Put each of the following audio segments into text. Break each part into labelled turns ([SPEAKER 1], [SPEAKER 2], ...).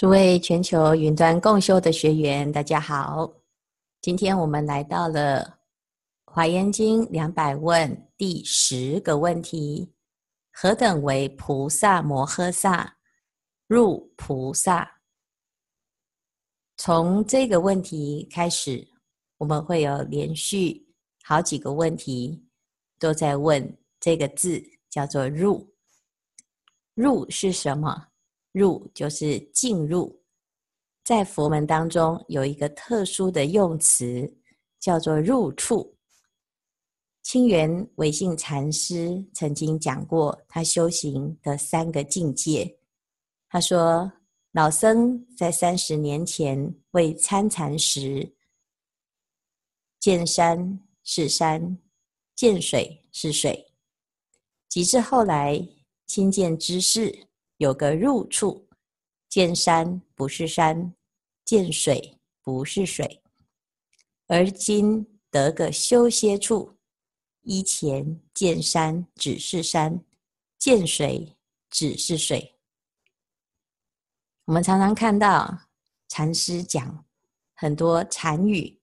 [SPEAKER 1] 诸位全球云端共修的学员，大家好。今天我们来到了《华严经》两百问第十个问题：何等为菩萨摩诃萨？入菩萨。从这个问题开始，我们会有连续好几个问题都在问这个字，叫做“入”。入是什么？入就是进入，在佛门当中有一个特殊的用词，叫做入处。清源惟信禅师曾经讲过他修行的三个境界。他说，老僧在三十年前未参禅时，见山是山，见水是水；及至后来亲见知识。有个入处，见山不是山，见水不是水。而今得个修歇处，依前见山只是山，见水只是水。我们常常看到禅师讲很多禅语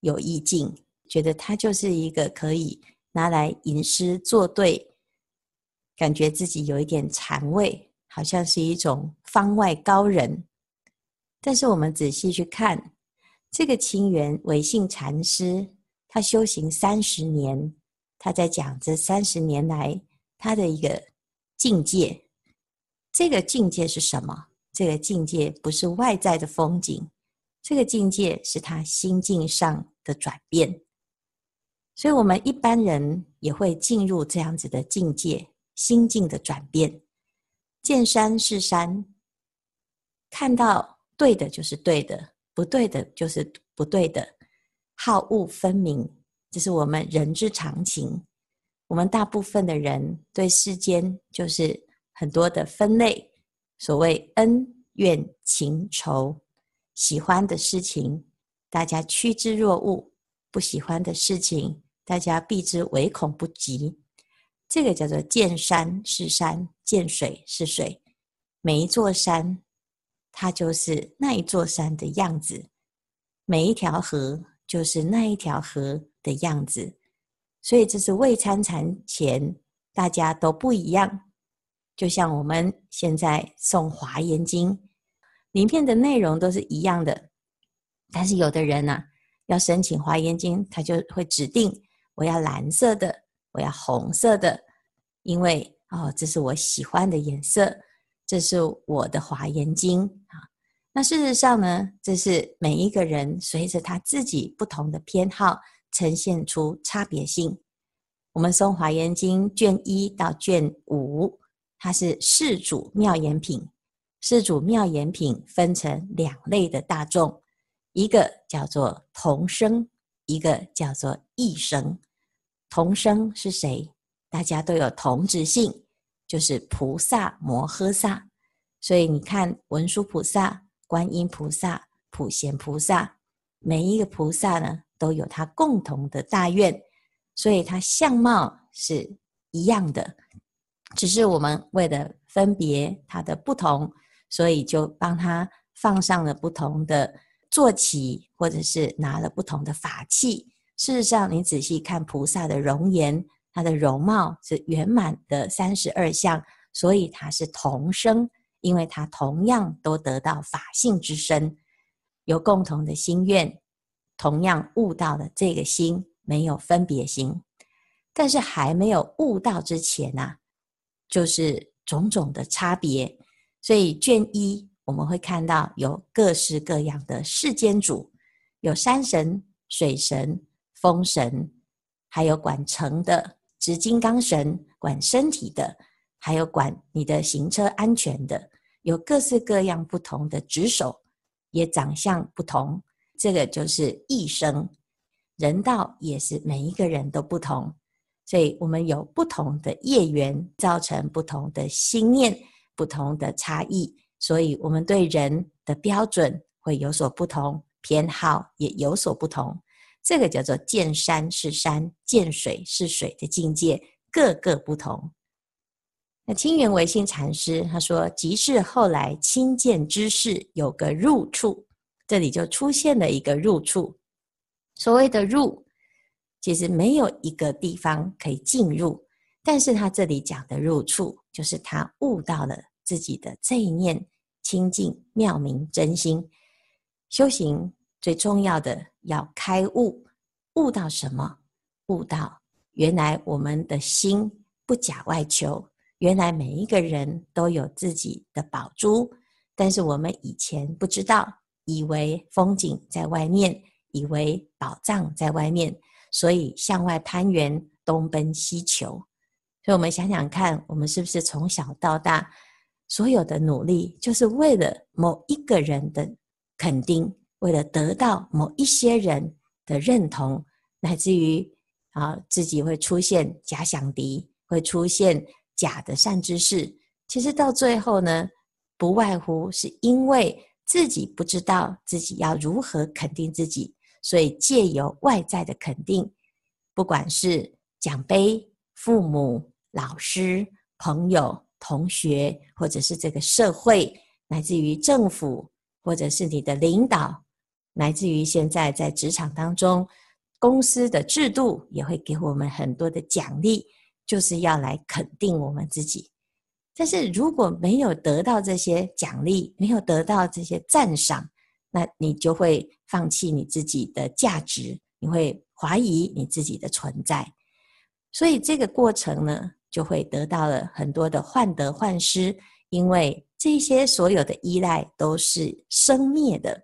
[SPEAKER 1] 有意境，觉得他就是一个可以拿来吟诗作对，感觉自己有一点禅味。好像是一种方外高人，但是我们仔细去看这个清源唯信禅师，他修行三十年，他在讲这三十年来他的一个境界。这个境界是什么？这个境界不是外在的风景，这个境界是他心境上的转变。所以，我们一般人也会进入这样子的境界，心境的转变。见山是山，看到对的就是对的，不对的就是不对的，好恶分明，这是我们人之常情。我们大部分的人对世间就是很多的分类，所谓恩怨情仇，喜欢的事情大家趋之若鹜，不喜欢的事情大家避之唯恐不及。这个叫做见山是山，见水是水。每一座山，它就是那一座山的样子；每一条河，就是那一条河的样子。所以，这是未参禅前，大家都不一样。就像我们现在诵《华严经》，里面的内容都是一样的。但是，有的人呢、要申请《华严经》，他就会指定我要蓝色的。我要红色的，因为哦，这是我喜欢的颜色，这是我的华严经啊。那事实上呢，这是每一个人随着他自己不同的偏好，呈现出差别性。我们诵华严经卷一到卷五，它是释主妙言品，释主妙言品分成两类的大众，一个叫做同生，一个叫做异生。同生是谁？大家都有同质性，就是菩萨摩诃萨。所以你看，文殊菩萨、观音菩萨、普贤菩萨，每一个菩萨呢，都有他共同的大愿，所以他相貌是一样的，只是我们为了分别他的不同，所以就帮他放上了不同的坐骑，或者是拿了不同的法器。事实上，你仔细看菩萨的容颜，他的容貌是圆满的三十二相，所以他是同生，因为他同样都得到法性之身，有共同的心愿，同样悟到了这个心，没有分别心。但是还没有悟到之前呐、啊，就是种种的差别。所以卷一我们会看到有各式各样的世间主，有山神、水神。风神，还有管城的执金刚神，管身体的，还有管你的行车安全的，有各式各样不同的职守，也长相不同。这个就是异生，人道也是每一个人都不同，所以我们有不同的业缘，造成不同的心念，不同的差异，所以我们对人的标准会有所不同，偏好也有所不同。这个叫做见山是山，见水是水的境界，各个不同。那清源维信禅师他说：“即是后来亲见之事，有个入处，这里就出现了一个入处。所谓的入，其实没有一个地方可以进入，但是他这里讲的入处，就是他悟到了自己的这一念清净妙明真心。修行最重要的要开悟，悟到什么？悟到原来我们的心不假外求。”原来每一个人都有自己的宝珠，但是我们以前不知道，以为风景在外面，以为宝藏在外面，所以向外攀援，东奔西求。所以，我们想想看，我们是不是从小到大所有的努力，就是为了某一个人的肯定，为了得到某一些人的认同，乃至于啊，自己会出现假想敌，会出现。假的善知识，其实到最后呢，不外乎是因为自己不知道自己要如何肯定自己，所以借由外在的肯定，不管是奖杯、父母、老师、朋友、同学，或者是这个社会，乃至于政府，或者是你的领导，来自于现在在职场当中，公司的制度也会给我们很多的奖励。就是要来肯定我们自己，但是如果没有得到这些奖励，没有得到这些赞赏，那你就会放弃你自己的价值，你会怀疑你自己的存在。所以这个过程呢，就会得到了很多的患得患失，因为这些所有的依赖都是生灭的，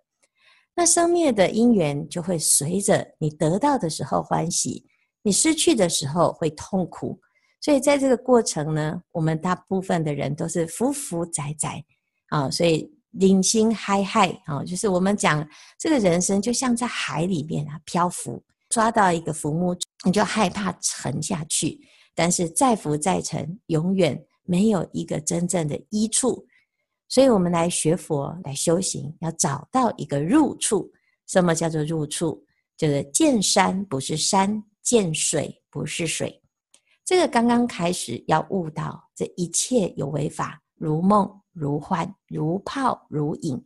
[SPEAKER 1] 那生灭的因缘就会随着你得到的时候欢喜，你失去的时候会痛苦。所以在这个过程呢，我们大部分的人都是浮浮载载啊，所以领心嗨嗨啊，就是我们讲这个人生就像在海里面啊漂浮，抓到一个浮木，你就害怕沉下去，但是再浮再沉，永远没有一个真正的依处。所以我们来学佛来修行，要找到一个入处。什么叫做入处？就是见山不是山，见水不是水。这个刚刚开始要悟到，这一切有为法，如梦如幻，如泡如影，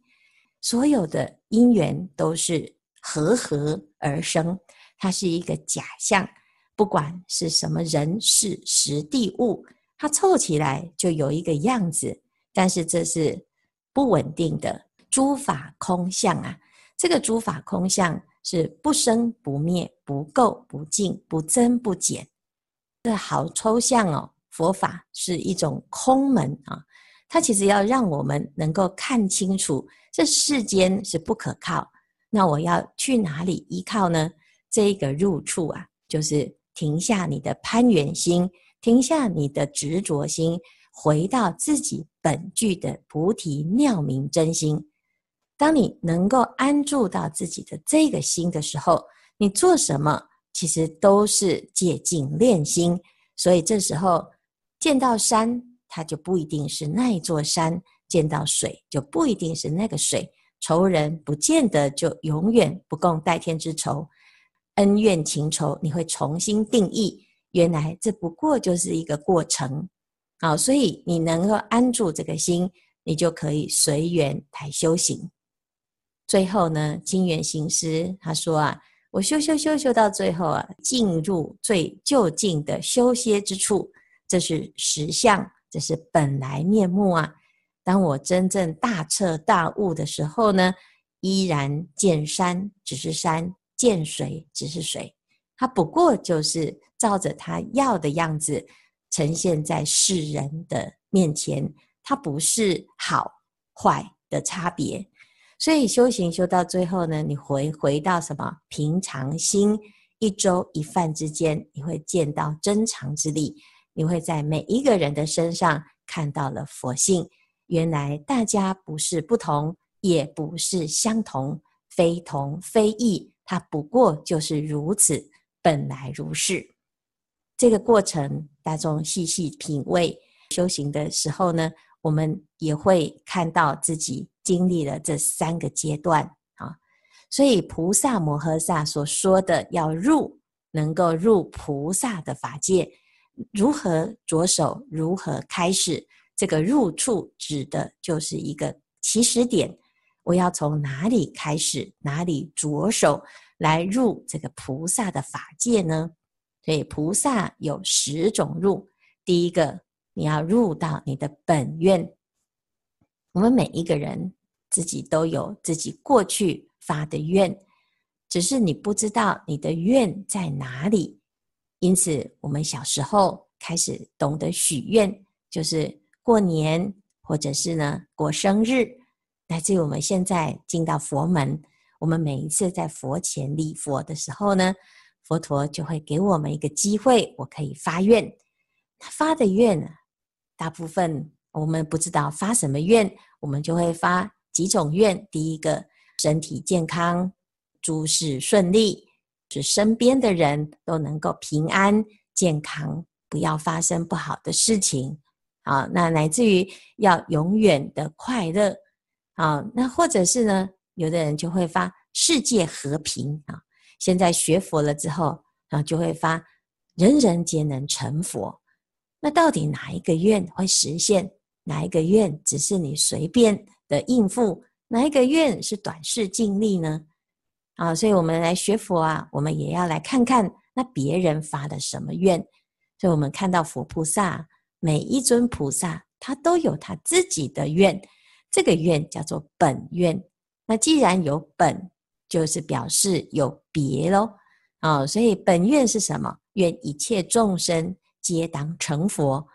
[SPEAKER 1] 所有的因缘都是和合而生，它是一个假象。不管是什么人事时地物，它凑起来就有一个样子，但是这是不稳定的。诸法空相啊，这个诸法空相是不生不灭，不垢不净，不增不减。这好抽象哦，佛法是一种空门啊，它其实要让我们能够看清楚，这世间是不可靠，那我要去哪里依靠呢？这一个入处啊，就是停下你的攀缘心，停下你的执着心，回到自己本具的菩提妙明真心。当你能够安住到自己的这个心的时候，你做什么？其实都是借境练心，所以这时候见到山，它就不一定是那一座山；见到水，就不一定是那个水。仇人不见得就永远不共戴天之仇，恩怨情仇你会重新定义。原来这不过就是一个过程，好，所以你能够安住这个心，你就可以随缘来修行。最后呢，清源行师他说啊。我修修修修到最后啊，进入最究竟的修歇之处，这是实相，这是本来面目啊。当我真正大彻大悟的时候呢，依然见山只是山，见水只是水，它不过就是照着它要的样子呈现在世人的面前，它不是好坏的差别。所以修行修到最后呢，你回回到什么平常心，一粥一饭之间，你会见到真常之力，你会在每一个人的身上看到了佛性。原来大家不是不同，也不是相同，非同非异，它不过就是如此，本来如是。这个过程，大众细细品味修行的时候呢，我们也会看到自己。经历了这三个阶段啊，所以菩萨摩诃萨所说的要入，能够入菩萨的法界，如何着手，如何开始？这个入处指的就是一个起始点，我要从哪里开始，哪里着手来入这个菩萨的法界呢？所以菩萨有十种入，第一个你要入到你的本愿。我们每一个人自己都有自己过去发的愿，只是你不知道你的愿在哪里。因此，我们小时候开始懂得许愿，就是。过年，或者是呢过生日，乃至于我们现在进到佛门，我们每一次在佛前礼佛的时候呢，佛陀就会给我们一个机会，我可以发愿。发的愿，大部分我们不知道发什么愿，我们就会发几种愿。第一个，身体健康，诸事顺利，使身边的人都能够平安健康，不要发生不好的事情。啊，那乃至于要永远的快乐，啊，那或者是呢，有的人就会发世界和平啊。现在学佛了之后，啊，就会发人人皆能成佛。那到底哪一个愿会实现？哪一个愿只是你随便的应付？哪一个愿是短视尽力呢？啊，所以我们来学佛啊，我们也要来看看那别人发的什么愿。所以我们看到佛菩萨。每一尊菩萨，他都有他自己的愿，这个愿叫做本愿。那既然有本，就是表示有别喽。啊、所以本愿是什么？愿一切众生皆当成佛。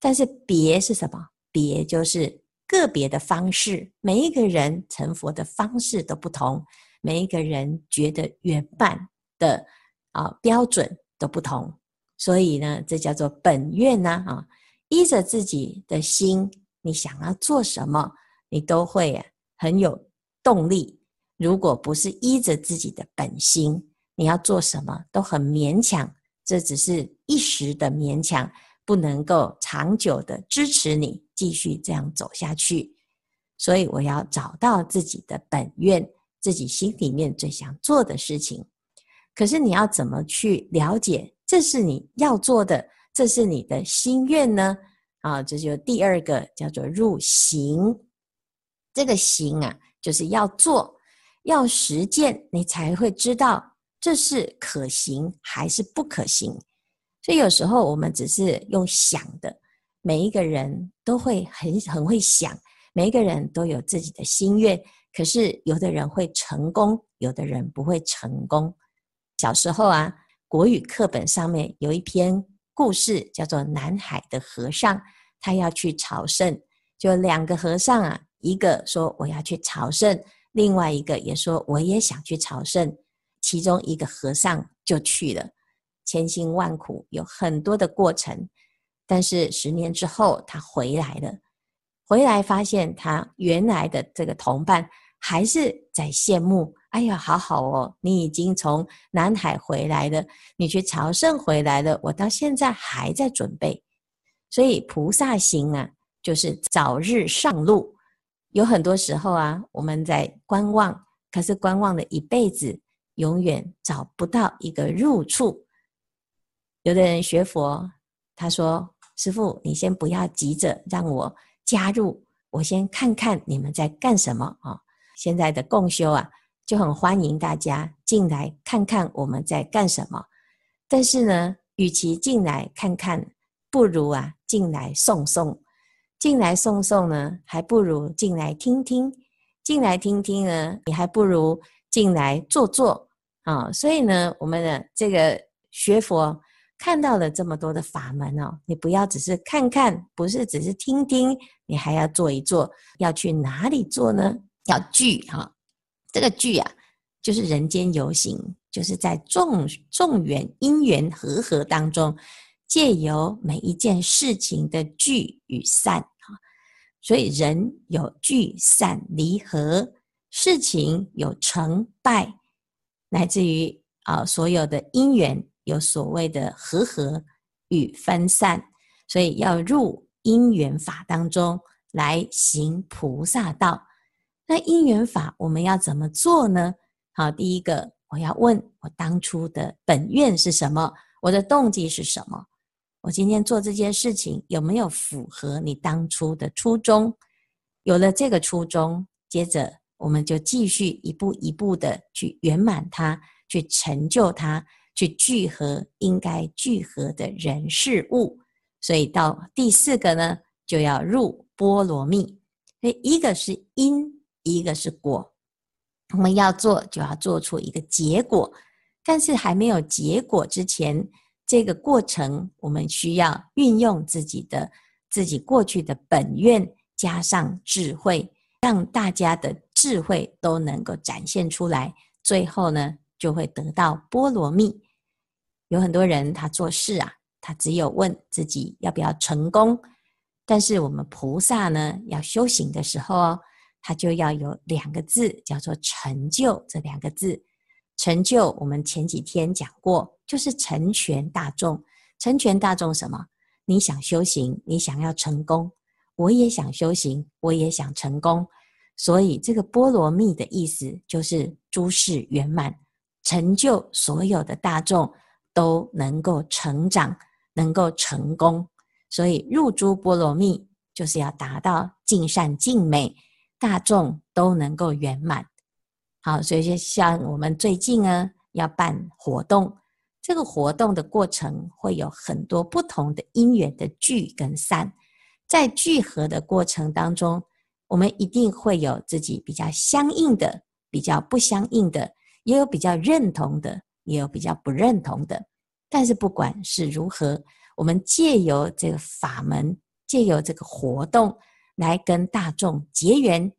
[SPEAKER 1] 但是别是什么？别就是个别的方式，每一个人成佛的方式都不同，每一个人觉得圆满的啊、标准都不同。所以呢，这叫做本愿呐啊。依着自己的心，你想要做什么，你都会很有动力。如果不是依着自己的本心，你要做什么都很勉强，这只是一时的勉强，不能够长久的支持你继续这样走下去。所以我要找到自己的本愿，自己心里面最想做的事情。可是你要怎么去了解，这是你要做的？这是你的心愿呢，啊，这就第二个叫做入行。这个行啊，就是要做，要实践，你才会知道这是可行还是不可行。所以有时候我们只是用想的，每一个人都会很很会想，每一个人都有自己的心愿，可是有的人会成功，有的人不会成功。小时候啊，国语课本上面有一篇。故事叫做南海的和尚，他要去朝圣，就两个和尚啊，一个说我要去朝圣，另外一个也说我也想去朝圣，其中一个和尚就去了，千辛万苦，有很多的过程，但是十年之后他回来了，回来发现他原来的这个同伴还是在羡慕。哎呀，好好哦！你已经从南海回来了，你去朝圣回来了，我到现在还在准备。所以菩萨行啊，就是早日上路。有很多时候啊，我们在观望，可是观望了一辈子，永远找不到一个入处。有的人学佛，他说：“师父，你先不要急着让我加入，我先看看你们在干什么啊。”现在的共修啊。就很欢迎大家进来看看我们在干什么，但是呢，与其进来看看，不如啊进来送送，进来送送呢，还不如进来听听，进来听听呢，你还不如进来坐坐啊。所以呢，我们的这个学佛看到了这么多的法门哦，你不要只是看看，不是只是听听，你还要做一做，要去哪里做呢？要聚哈。这个聚啊，就是人间游行，就是在众众缘因缘和合当中，借由每一件事情的聚与散，所以人有聚散离合，事情有成败，乃至于啊所有的因缘有所谓的和合与分散，所以要入因缘法当中来行菩萨道。那因缘法我们要怎么做呢？好，第一个我要问我当初的本愿是什么？我的动机是什么？我今天做这件事情有没有符合你当初的初衷？有了这个初衷，接着我们就继续一步一步的去圆满它，去成就它，去聚合应该聚合的人事物。所以到第四个呢，就要入波罗蜜。所以一个是因，一个是果。我们要做，就要做出一个结果。但是还没有结果之前，这个过程我们需要运用自己的自己过去的本愿，加上智慧，让大家的智慧都能够展现出来。最后呢，就会得到波罗蜜。有很多人他做事啊，他只有问自己要不要成功。但是我们菩萨呢，要修行的时候哦，他就要有两个字，叫做成就。这两个字。成就，我们前几天讲过，就是成全大众。成全大众什么？你想修行，你想要成功，我也想修行，我也想成功。所以这个波罗蜜的意思就是诸事圆满，成就所有的大众都能够成长，能够成功。所以入诸波罗蜜就是要达到尽善尽美，大众都能够圆满。好，所以就像我们最近呢要办活动，这个活动的过程会有很多不同的因缘的聚跟散，在聚合的过程当中，我们一定会有自己比较相应的，比较不相应的，也有比较认同的，也有比较不认同的。但是不管是如何，我们借由这个法门，借由这个活动来跟大众结缘，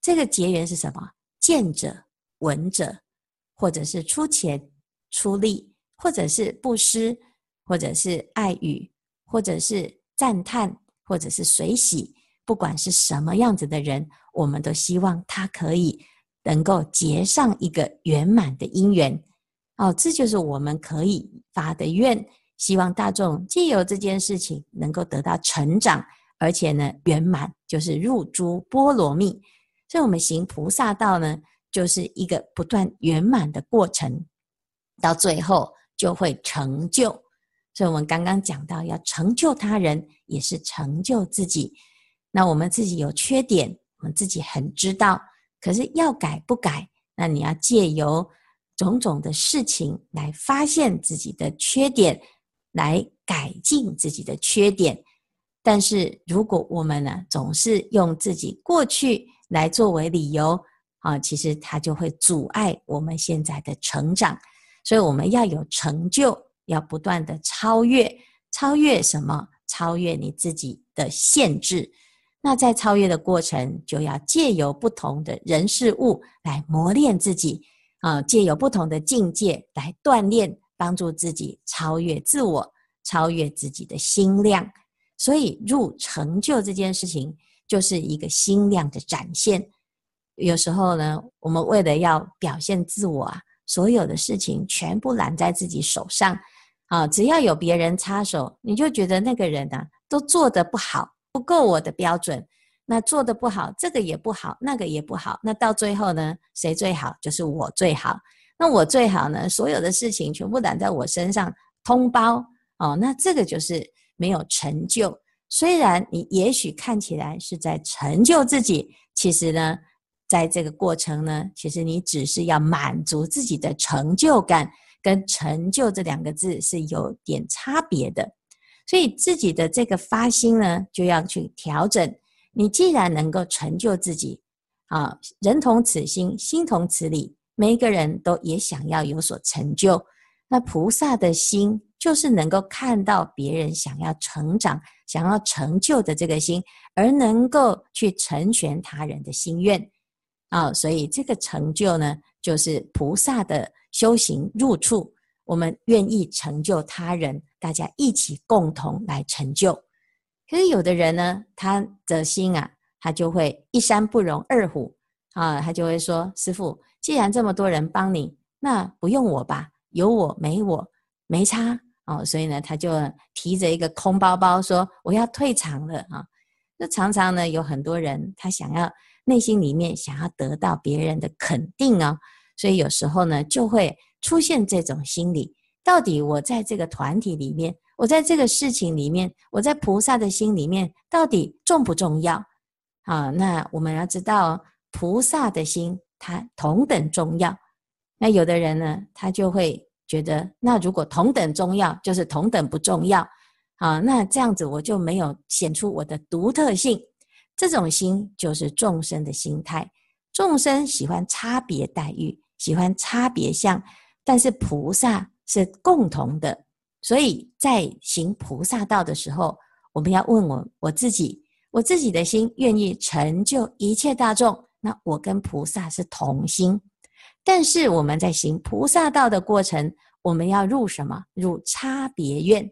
[SPEAKER 1] 这个结缘是什么？见者。闻者，或者是出钱出力，或者是布施，或者是爱语，或者是赞叹，或者是随喜，不管是什么样子的人，我们都希望他可以能够结上一个圆满的因缘。哦，这就是我们可以发的愿，希望大众借由这件事情能够得到成长，而且呢圆满，就是入诸波罗蜜。所以，我们行菩萨道呢。就是一个不断圆满的过程，到最后就会成就。所以，我们刚刚讲到，要成就他人，也是成就自己。那我们自己有缺点，我们自己很知道，可是要改不改，那你要借由种种的事情来发现自己的缺点，来改进自己的缺点。但是，如果我们呢，总是用自己过去来作为理由，啊，其实它就会阻碍我们现在的成长，所以我们要有成就，要不断的超越，超越什么？超越你自己的限制。那在超越的过程，就要借由不同的人事物来磨练自己，啊，借由不同的境界来锻炼，帮助自己超越自我，超越自己的心量。所以入成就这件事情，就是一个心量的展现。有时候呢，我们为了要表现自我啊，所有的事情全部揽在自己手上啊，只要有别人插手，你就觉得那个人、啊、都做得不好，不够我的标准，那做得不好，这个也不好，那个也不好，那到最后呢，谁最好？就是我最好。那我最好呢，所有的事情全部揽在我身上，通包哦，那这个就是没有成就。虽然你也许看起来是在成就自己，其实呢。在这个过程呢，其实你只是要满足自己的成就感，跟成就这两个字是有点差别的。所以自己的这个发心呢，就要去调整。你既然能够成就自己，啊，人同此心，心同此理，每一个人都也想要有所成就。那菩萨的心就是能够看到别人想要成长、想要成就的这个心，而能够去成全他人的心愿。啊、所以这个成就呢，就是菩萨的修行入处。我们愿意成就他人，大家一起共同来成就。可是有的人呢，他的心啊，他就会一山不容二虎啊，他就会说：“师父，既然这么多人帮你，那不用我吧？有我没我没差哦。”所以呢，他就提着一个空包包说：“我要退场了啊！”那常常呢，有很多人他想要。内心里面想要得到别人的肯定啊，所以有时候呢就会出现这种心理。到底我在这个团体里面，我在这个事情里面，我在菩萨的心里面到底重不重要？啊，那我们要知道，菩萨的心它同等重要。那有的人呢，他就会觉得，那如果同等重要，就是同等不重要。啊，那这样子我就没有显出我的独特性。这种心就是众生的心态。众生喜欢差别待遇，喜欢差别相，但是菩萨是共同的。所以在行菩萨道的时候，我们要问我我自己，我自己的心愿意成就一切大众，那我跟菩萨是同心。但是我们在行菩萨道的过程，我们要入什么？入差别愿。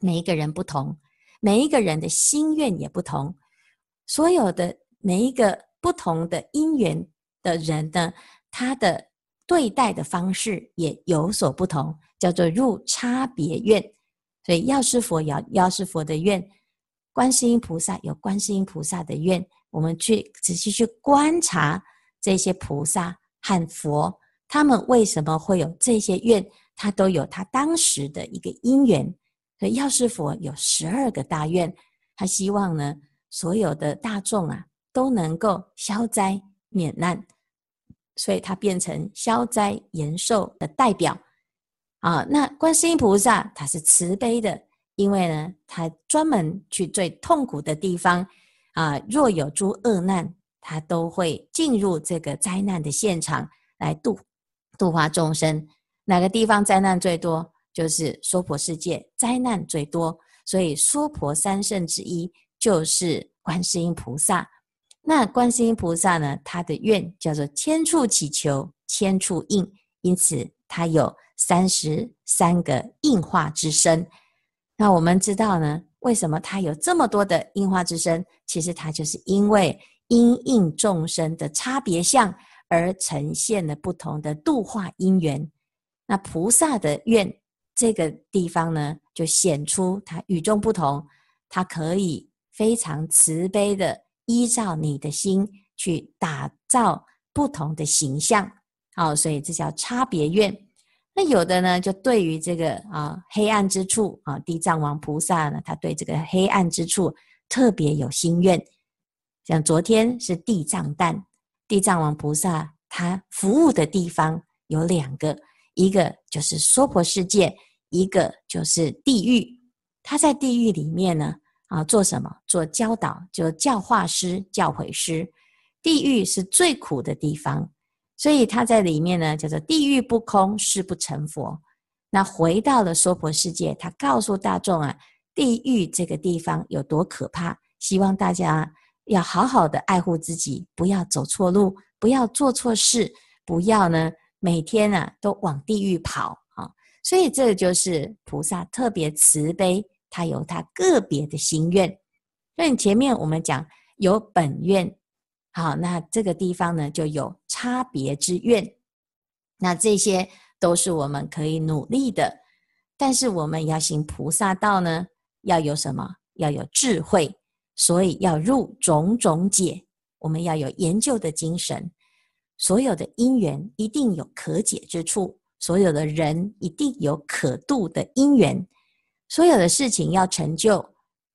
[SPEAKER 1] 每一个人不同，每一个人的心愿也不同，所有的每一个不同的因缘的人呢，他的对待的方式也有所不同。叫做入差别愿，所以药师佛有药师佛的愿，观世音菩萨有观世音菩萨的愿。我们去仔细去观察这些菩萨和佛，他们为什么会有这些愿？他都有他当时的一个因缘。所以药师佛有十二个大愿，他希望呢，所有的大众啊都能够消灾免难，所以他变成消灾延寿的代表。啊，那观世音菩萨他是慈悲的，因为呢，他专门去最痛苦的地方啊，若有诸恶难，他都会进入这个灾难的现场来度度化众生。哪个地方灾难最多？就是娑婆世界灾难最多，所以娑婆三圣之一就是观世音菩萨。那观世音菩萨呢，他的愿叫做千处祈求千处应，因此他有。三十三个应化之身，那我们知道呢，为什么他有这么多的应化之身？其实他就是因为因应众生的差别相而呈现了不同的度化因缘。那菩萨的愿这个地方呢，就显出他与众不同，他可以非常慈悲的依照你的心去打造不同的形象。好，所以这叫差别愿。那有的呢，就对于这个啊黑暗之处啊，地藏王菩萨呢，他对这个黑暗之处特别有心愿。像昨天是地藏诞，地藏王菩萨他服务的地方有两个，一个就是娑婆世界，一个就是地狱。他在地狱里面呢啊，做什么？做教导，就教化师、教诲师。地狱是最苦的地方。所以他在里面呢，叫做地狱不空，誓不成佛。那回到了娑婆世界，他告诉大众啊，地狱这个地方有多可怕，希望大家要好好的爱护自己，不要走错路，不要做错事，不要呢每天啊都往地狱跑啊。所以这就是菩萨特别慈悲，他有他个别的心愿。所以前面我们讲有本愿。好，那这个地方呢，就有差别之愿，那这些都是我们可以努力的。但是我们要行菩萨道呢，要有什么？要有智慧，所以要入种种解。我们要有研究的精神，所有的因缘一定有可解之处，所有的人一定有可度的因缘，所有的事情要成就，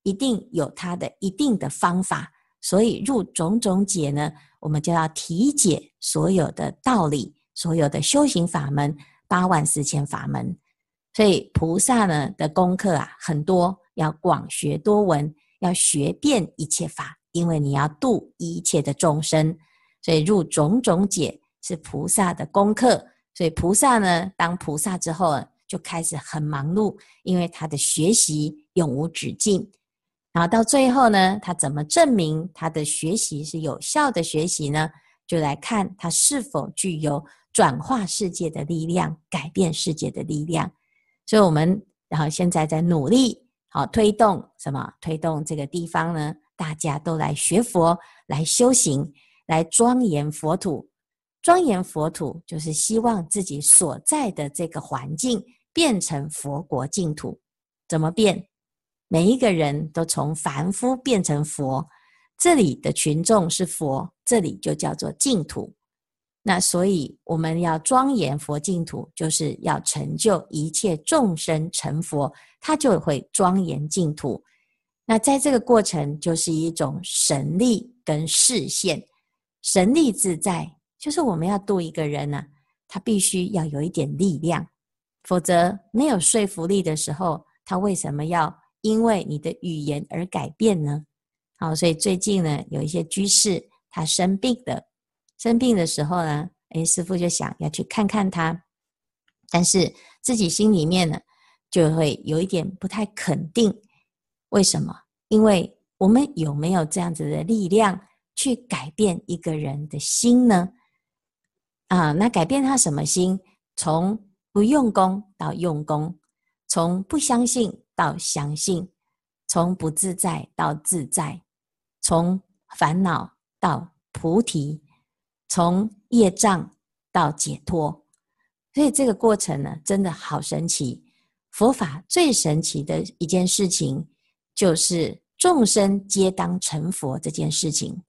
[SPEAKER 1] 一定有它的一定的方法。所以入种种解呢，我们就要体解所有的道理，所有的修行法门，八万四千法门。所以菩萨呢的功课啊很多，要广学多闻，要学遍一切法，因为你要度一切的众生。所以入种种解是菩萨的功课。所以菩萨呢，当菩萨之后就开始很忙碌，因为他的学习永无止境。然后到最后呢，他怎么证明他的学习是有效的学习呢？就来看他是否具有转化世界的力量、改变世界的力量。所以，我们然后现在在努力，好推动什么？推动这个地方呢？大家都来学佛、来修行、来庄严佛土。庄严佛土就是希望自己所在的这个环境变成佛国净土。怎么变？每一个人都从凡夫变成佛，这里的群众是佛，这里就叫做净土。那所以我们要庄严佛净土，就是要成就一切众生成佛，他就会庄严净土。那在这个过程，就是一种神力跟视线。神力自在，就是我们要度一个人呢、他必须要有一点力量，否则没有说服力的时候，他为什么要因为你的语言而改变呢？好，所以最近呢，有一些居士他生病的。生病的时候呢，哎，师傅就想要去看看他，但是自己心里面呢，就会有一点不太肯定。为什么？因为我们有没有这样子的力量去改变一个人的心呢？啊，那改变他什么心？从不用功到用功，从不相信到相信，从不自在到自在，从烦恼到菩提。从业障到解脱，所以这个过程呢，真的好神奇。佛法最神奇的一件事情，就是众生皆当成佛这件事情。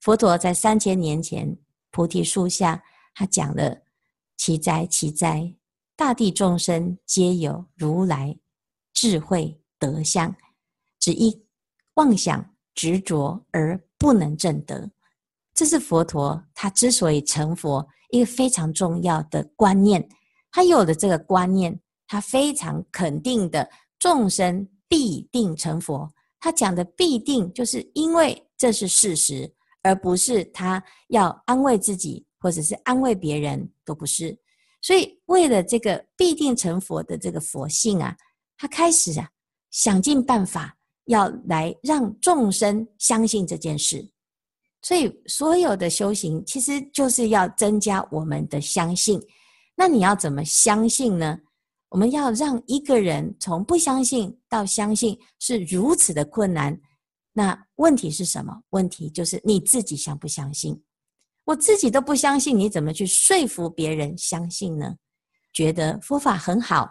[SPEAKER 1] 佛陀在三千年前菩提树下，他讲了“奇哉，奇哉！大地众生皆有如来智慧德相，只因妄想执着而不能证得。”这是佛陀他之所以成佛一个非常重要的观念。他有了这个观念，他非常肯定的众生必定成佛。他讲的必定，就是因为这是事实，而不是他要安慰自己或者是安慰别人，都不是。所以为了这个必定成佛的这个佛性啊，他开始啊想尽办法要来让众生相信这件事。所以，所有的修行其实就是要增加我们的相信。那你要怎么相信呢？我们要让一个人从不相信到相信是如此的困难。那问题是什么？问题就是你自己相不相信？我自己都不相信，你怎么去说服别人相信呢？觉得佛法很好，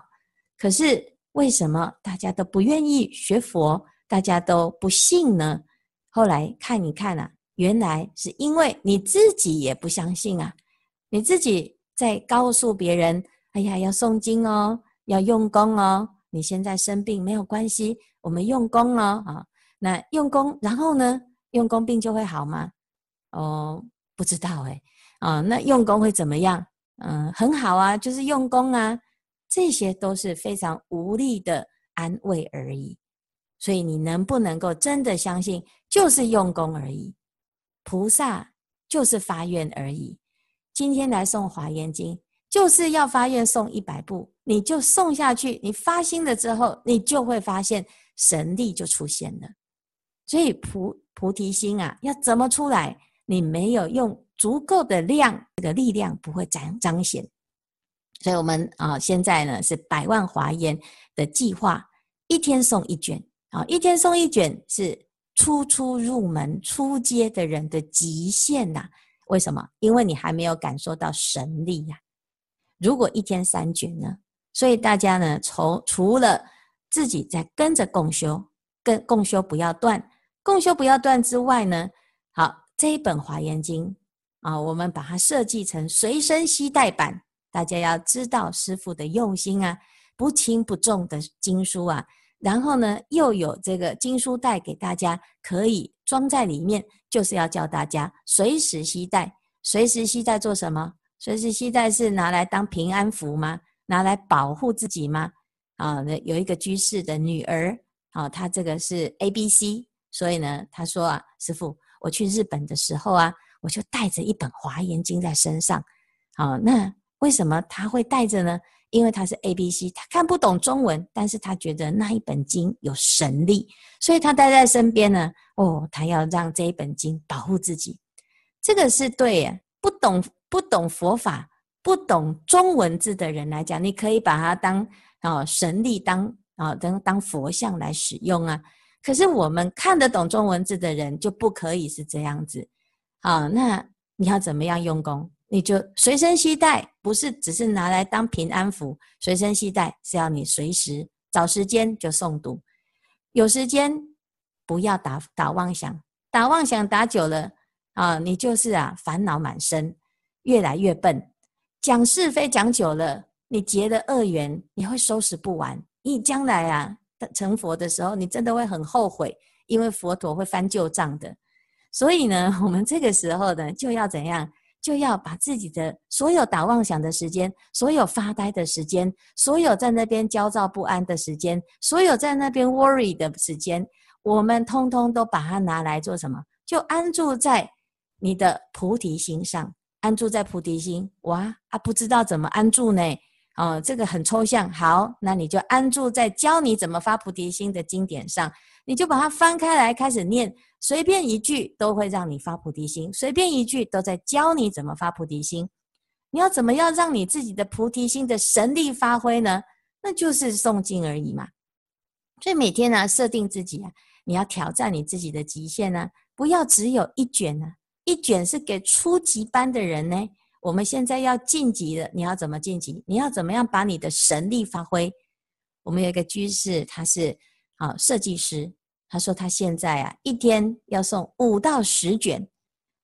[SPEAKER 1] 可是为什么大家都不愿意学佛？大家都不信呢？后来看一看啊。原来是因为你自己也不相信啊！你自己在告诉别人：“哎呀，要诵经哦，要用功哦。你现在生病没有关系，我们用功哦。”啊，那用功，然后呢？用功病就会好吗？哦，不知道哎。啊，那用功会怎么样？嗯，很好啊，就是用功啊。这些都是非常无力的安慰而已。所以你能不能够真的相信，就是用功而已？菩萨就是发愿而已。今天来送《华严经》，就是要发愿送一百部，你就送下去。你发心了之后，你就会发现神力就出现了。所以菩菩提心啊，要怎么出来？你没有用足够的量，这个力量不会彰彰显。所以我们啊，现在呢是百万华严的计划，一天送一卷啊，一天送一卷是。初初入门、初阶的人的极限呐、为什么？因为你还没有感受到神力呀、啊。如果一天三卷呢？所以大家呢，从除了自己在跟着共修，跟共修不要断，共修不要断之外呢，好，这一本华严经啊，我们把它设计成随身携带版。大家要知道师傅的用心啊，不轻不重的经书啊。然后呢，又有这个经书袋给大家可以装在里面，就是要教大家随时携带。随时携带做什么？随时携带是拿来当平安符吗？拿来保护自己吗？啊，那有一个居士的女儿，啊，她这个是 A B C，所以呢，她说啊，师傅，我去日本的时候啊，我就带着一本华严经在身上。好，那为什么他会带着呢？因为他是 A B C，他看不懂中文，但是他觉得那一本经有神力，所以他带在身边呢。哦，他要让这一本经保护自己，这个是对耶。不懂不懂佛法、不懂中文字的人来讲，你可以把它当啊神力当啊当当佛像来使用啊。可是我们看得懂中文字的人就不可以是这样子啊。那你要怎么样用功？你就随身携带，不是只是拿来当平安符。随身携带是要你随时找时间就诵读，有时间不要打打妄想，打妄想打久了啊，你就是啊烦恼满身。越来越笨。讲是非讲久了，你结的恶缘你会收拾不完。你将来啊成佛的时候，你真的会很后悔，因为佛陀会翻旧账的。所以呢，我们这个时候呢，就要怎样？就要把自己的所有打妄想的时间，所有发呆的时间，所有在那边焦躁不安的时间，所有在那边 worry 的时间，我们通通都把它拿来做什么？就安住在你的菩提心上，安住在菩提心。哇啊，不知道怎么安住呢？哦，这个很抽象。好，那你就安住在教你怎么发菩提心的经典上，你就把它翻开来开始念。随便一句都会让你发菩提心，随便一句都在教你怎么发菩提心。你要怎么样让你自己的菩提心的神力发挥呢？那就是诵经而已嘛。所以每天呢、啊，设定自己啊，你要挑战你自己的极限呢、啊，不要只有一卷呢、啊，一卷是给初级班的人呢。我们现在要晋级的，你要怎么晋级？你要怎么样把你的神力发挥？我们有一个居士，他是啊设计师。他说他现在啊，一天要送五到十卷。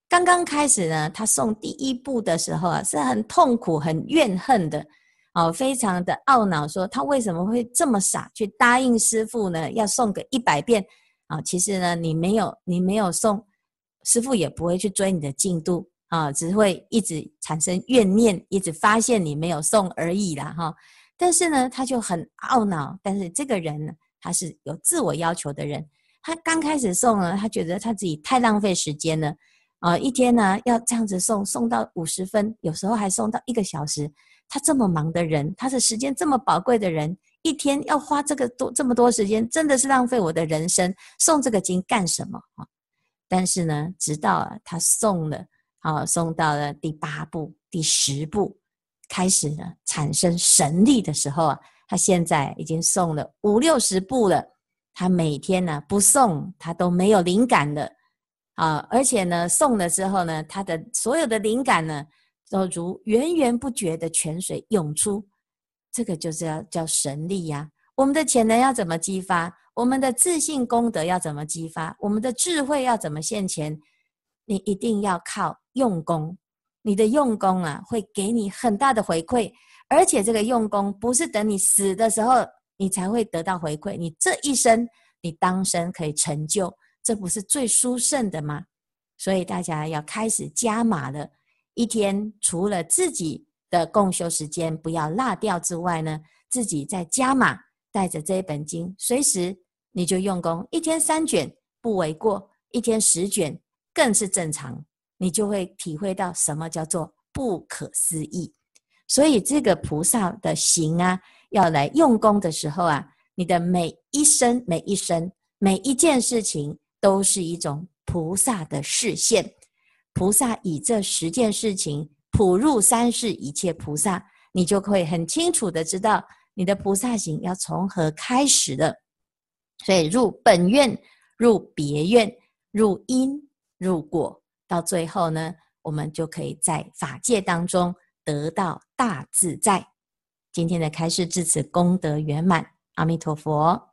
[SPEAKER 1] 刚刚开始呢，他送第一部的时候啊，是很痛苦、很怨恨的，哦，非常的懊恼，说他为什么会这么傻，去答应师傅呢？要送个一百遍啊？其实呢，你没有，你没有送，师傅也不会去追你的进度啊，只会一直产生怨念，一直发现你没有送而已啦，哈。但是呢，他就很懊恼。但是这个人呢，他是有自我要求的人。他刚开始送呢，他觉得他自己太浪费时间了，啊、一天呢要这样子送，送到五十分，有时候还送到一个小时。他这么忙的人，他的时间这么宝贵的人，一天要花这个多这么多时间，真的是浪费我的人生。送这个经干什么啊？但是呢，直到他送了，啊，送到了第八步、第十步，开始呢产生神力的时候啊，他现在已经送了五六十部了。他每天呢不送，他都没有灵感的啊！而且呢，送了之后呢，他的所有的灵感呢，都如源源不绝的泉水涌出。这个就是要叫神力呀！我们的潜能要怎么激发？我们的自信功德要怎么激发？我们的智慧要怎么现前？你一定要靠用功。你的用功啊，会给你很大的回馈。而且这个用功不是等你死的时候。你才会得到回馈。你这一生，你当生可以成就，这不是最殊胜的吗？所以大家要开始加码了。一天除了自己的共修时间不要落掉之外呢，自己再加码，带着这一本经，随时你就用功。一天三卷不为过，一天十卷更是正常。你就会体会到什么叫做不可思议。所以这个菩萨的行啊。要来用功的时候啊，你的每一生、每一生、每一件事情，都是一种菩萨的示现。菩萨以这十件事情普入三世一切菩萨，你就会很清楚的知道你的菩萨行要从何开始的。所以入本愿、入别愿、入因、如果，到最后呢，我们就可以在法界当中得到大自在。今天的开示至此功德圆满，阿弥陀佛。